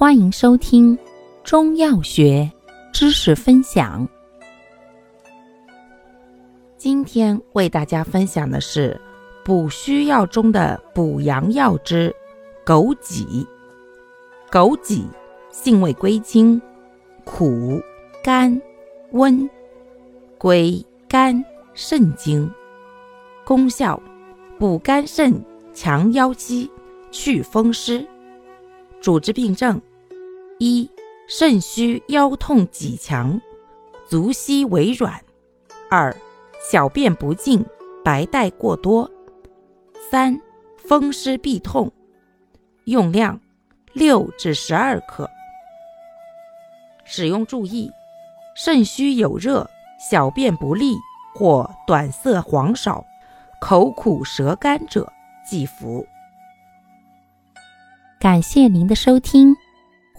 欢迎收听中药学知识分享。今天为大家分享的是补虚药中的补阳药之枸杞。枸杞性味归经：苦、甘、温，归肝、肾经。功效：补肝肾、强腰膝、祛风湿。主治病症。一、肾虚腰痛脊强，足膝微软；二、小便不尽，白带过多；三、风湿痹痛。用量六至十二克。使用注意：肾虚有热、小便不利或短涩黄少、口苦舌干者忌服。感谢您的收听。